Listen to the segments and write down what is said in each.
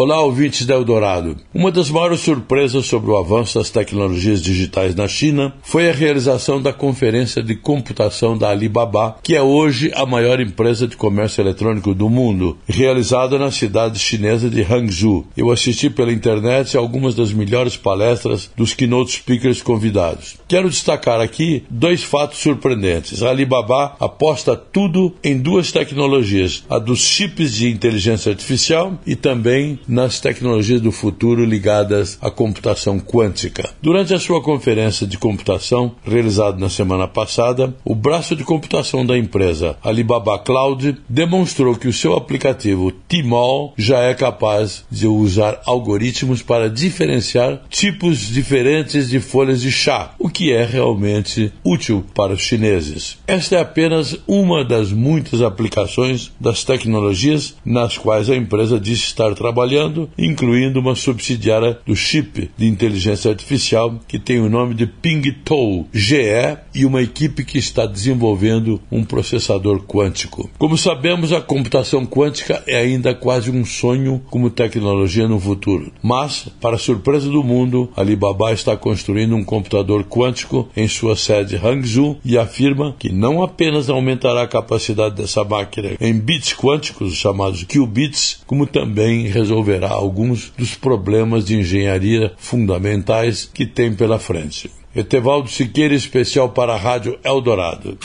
Olá, ouvintes da Eldorado. Uma das maiores surpresas sobre o avanço das tecnologias digitais na China foi a realização da Conferência de Computação da Alibaba, que é hoje a maior empresa de comércio eletrônico do mundo, realizada na cidade chinesa de Hangzhou. Eu assisti pela internet algumas das melhores palestras dos keynote speakers convidados. Quero destacar aqui dois fatos surpreendentes. A Alibaba aposta tudo em duas tecnologias, a dos chips de inteligência artificial e também nas tecnologias do futuro ligadas à computação quântica. Durante a sua conferência de computação, realizada na semana passada, o braço de computação da empresa Alibaba Cloud demonstrou que o seu aplicativo Tmall já é capaz de usar algoritmos para diferenciar tipos diferentes de folhas de chá, o que é realmente útil para os chineses. Esta é apenas uma das muitas aplicações das tecnologias nas quais a empresa diz estar trabalhando trabalhando, incluindo uma subsidiária do chip de inteligência artificial que tem o nome de PingToe GE e uma equipe que está desenvolvendo um processador quântico. Como sabemos, a computação quântica é ainda quase um sonho como tecnologia no futuro. Mas, para surpresa do mundo, Alibaba está construindo um computador quântico em sua sede Hangzhou e afirma que não apenas aumentará a capacidade dessa máquina em bits quânticos, chamados qubits, como também resolverá resolverá alguns dos problemas de engenharia fundamentais que tem pela frente. Etevaldo Siqueira, especial para a Rádio Eldorado.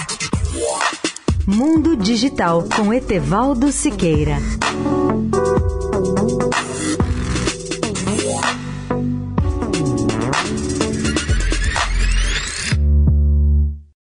Mundo Digital com Etevaldo Siqueira.